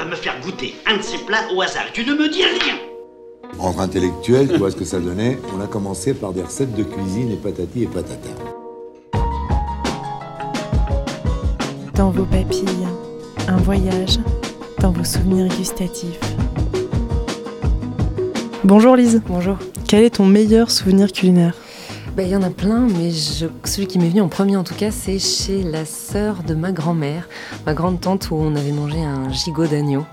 va me faire goûter un de ces plats au hasard. Tu ne me dis rien. Entre intellectuels, tu vois ce que ça donnait On a commencé par des recettes de cuisine et patati et patata. Dans vos papilles, un voyage dans vos souvenirs gustatifs. Bonjour Lise. Bonjour. Quel est ton meilleur souvenir culinaire? Bah, Il y en a plein, mais celui qui m'est venu en premier en tout cas, c'est chez la sœur de ma grand-mère, ma grande-tante, où on avait mangé un gigot d'agneau.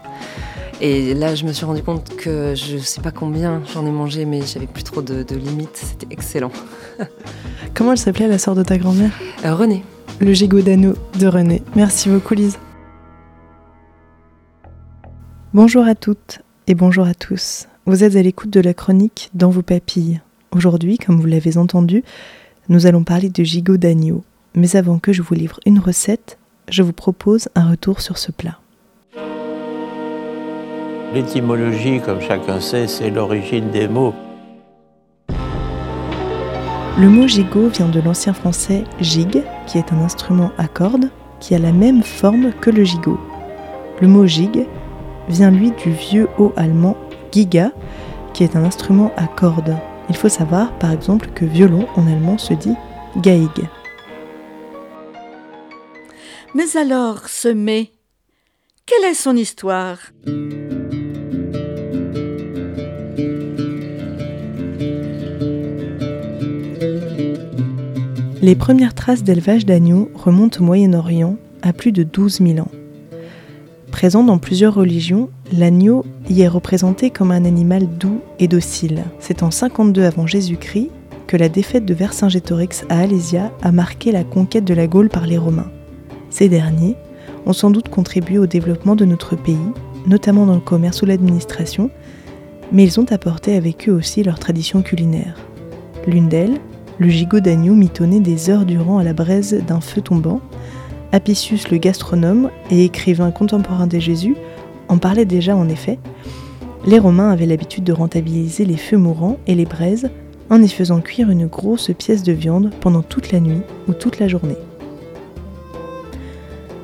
Et là, je me suis rendu compte que je ne sais pas combien j'en ai mangé, mais j'avais plus trop de, limites. C'était excellent. Comment elle s'appelait la sœur de ta grand-mère? Euh, Renée. Le gigot d'agneau de René. Merci beaucoup, Lise. Bonjour à toutes et bonjour à tous. Vous êtes à l'écoute de la chronique Dans vos papilles. Aujourd'hui, comme vous l'avez entendu, nous allons parler de gigot d'agneau. Mais avant que je vous livre une recette, je vous propose un retour sur ce plat. L'étymologie, comme chacun sait, c'est l'origine des mots. Le mot gigot vient de l'ancien français gig, qui est un instrument à cordes qui a la même forme que le gigot. Le mot gig vient lui du vieux haut allemand giga, qui est un instrument à cordes. Il faut savoir par exemple que violon en allemand se dit Geige. Mais alors, ce mais, quelle est son histoire? Les premières traces d'élevage d'agneaux remontent au Moyen-Orient à plus de 12 000 ans. Présent dans plusieurs religions, l'agneau y est représenté comme un animal doux et docile. C'est en 52 avant Jésus-Christ que la défaite de Vercingétorix à Alésia a marqué la conquête de la Gaule par les Romains. Ces derniers ont sans doute contribué au développement de notre pays, notamment dans le commerce ou l'administration, mais ils ont apporté avec eux aussi leur tradition culinaire. L'une d'elles, le gigot d'agneau mitonné des heures durant à la braise d'un feu tombant, Apicius le gastronome et écrivain contemporain de Jésus en parlait déjà en effet. Les Romains avaient l'habitude de rentabiliser les feux mourants et les braises en y faisant cuire une grosse pièce de viande pendant toute la nuit ou toute la journée.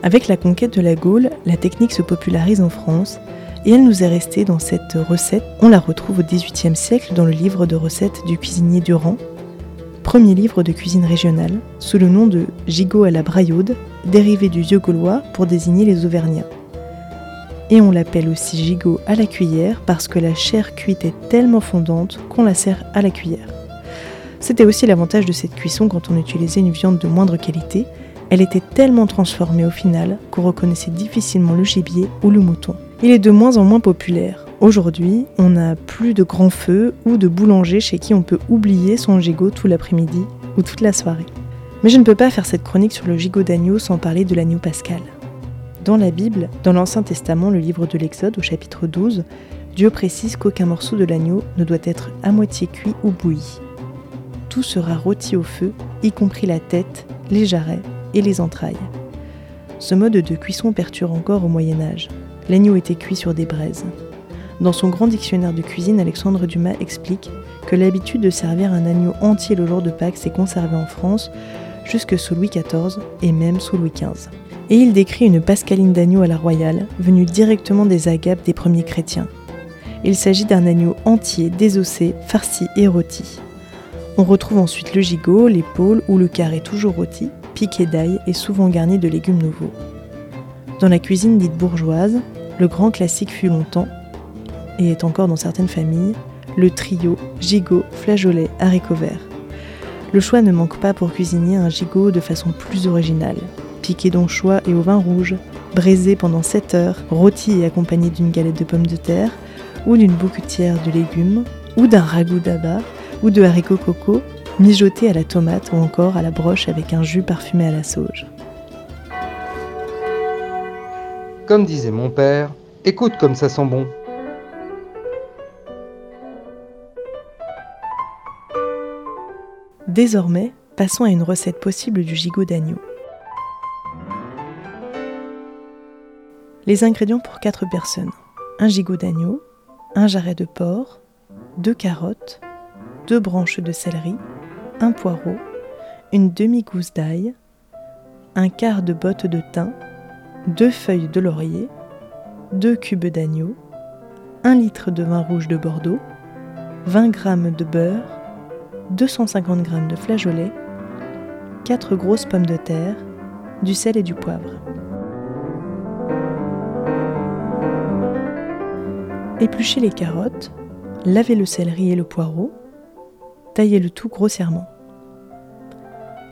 Avec la conquête de la Gaule, la technique se popularise en France et elle nous est restée dans cette recette. On la retrouve au XVIIIe siècle dans le livre de recettes du cuisinier Durand, premier livre de cuisine régionale, sous le nom de gigot à la braillaude, dérivé du vieux gaulois pour désigner les Auvergnats. Et on l'appelle aussi gigot à la cuillère parce que la chair cuite est tellement fondante qu'on la sert à la cuillère. C'était aussi l'avantage de cette cuisson quand on utilisait une viande de moindre qualité, elle était tellement transformée au final qu'on reconnaissait difficilement le gibier ou le mouton. Il est de moins en moins populaire. Aujourd'hui, on n'a plus de grands feux ou de boulanger chez qui on peut oublier son gigot tout l'après-midi ou toute la soirée. Mais je ne peux pas faire cette chronique sur le gigot d'agneau sans parler de l'agneau pascal. Dans la Bible, dans l'Ancien Testament, le livre de l'Exode, au chapitre 12, Dieu précise qu'aucun morceau de l'agneau ne doit être à moitié cuit ou bouilli. Tout sera rôti au feu, y compris la tête, les jarrets et les entrailles. Ce mode de cuisson perturbe encore au Moyen Âge. L'agneau était cuit sur des braises. Dans son grand dictionnaire de cuisine, Alexandre Dumas explique que l'habitude de servir un agneau entier le jour de Pâques s'est conservée en France jusque sous Louis XIV et même sous Louis XV. Et il décrit une pascaline d'agneau à la royale, venue directement des agapes des premiers chrétiens. Il s'agit d'un agneau entier, désossé, farci et rôti. On retrouve ensuite le gigot, l'épaule ou le carré toujours rôti, piqué d'ail et souvent garni de légumes nouveaux. Dans la cuisine dite bourgeoise, le grand classique fut longtemps et est encore dans certaines familles, le trio gigot, flageolet, haricot vert. Le choix ne manque pas pour cuisiner un gigot de façon plus originale. Piqué d'anchois et au vin rouge, braisé pendant 7 heures, rôti et accompagné d'une galette de pommes de terre, ou d'une bouquetière de légumes, ou d'un ragoût d'abat, ou de haricots coco, mijoté à la tomate ou encore à la broche avec un jus parfumé à la sauge. Comme disait mon père, écoute comme ça sent bon. Désormais, passons à une recette possible du gigot d'agneau. Les ingrédients pour 4 personnes. Un gigot d'agneau, un jarret de porc, deux carottes, deux branches de céleri, un poireau, une demi-gousse d'ail, un quart de botte de thym, deux feuilles de laurier, 2 cubes d'agneau, 1 litre de vin rouge de Bordeaux, 20 g de beurre, 250 g de flageolets, 4 grosses pommes de terre, du sel et du poivre. Épluchez les carottes, lavez le céleri et le poireau, taillez le tout grossièrement.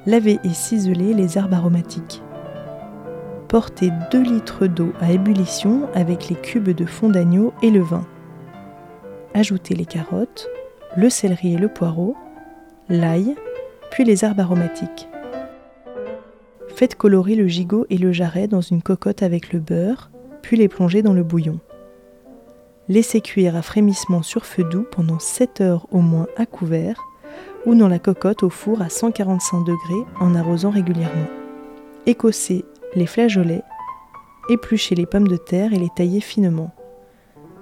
Lavez et ciselez les herbes aromatiques. Portez 2 litres d'eau à ébullition avec les cubes de fond d'agneau et le vin. Ajoutez les carottes, le céleri et le poireau, l'ail, puis les herbes aromatiques. Faites colorer le gigot et le jarret dans une cocotte avec le beurre, puis les plonger dans le bouillon. Laissez cuire à frémissement sur feu doux pendant 7 heures au moins à couvert ou dans la cocotte au four à 145 degrés en arrosant régulièrement. Écossez les flageolets, épluchez les pommes de terre et les taillez finement.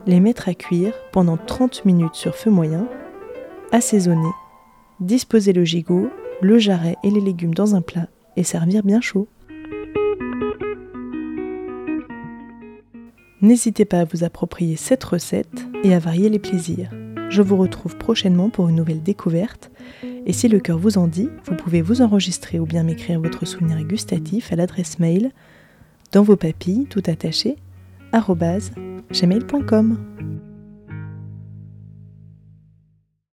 Les mettre à cuire pendant 30 minutes sur feu moyen, assaisonner, disposer le gigot, le jarret et les légumes dans un plat et servir bien chaud. N'hésitez pas à vous approprier cette recette et à varier les plaisirs. Je vous retrouve prochainement pour une nouvelle découverte. Et si le cœur vous en dit, vous pouvez vous enregistrer ou bien m'écrire votre souvenir gustatif à l'adresse mail dans vos papilles tout attaché gmail.com.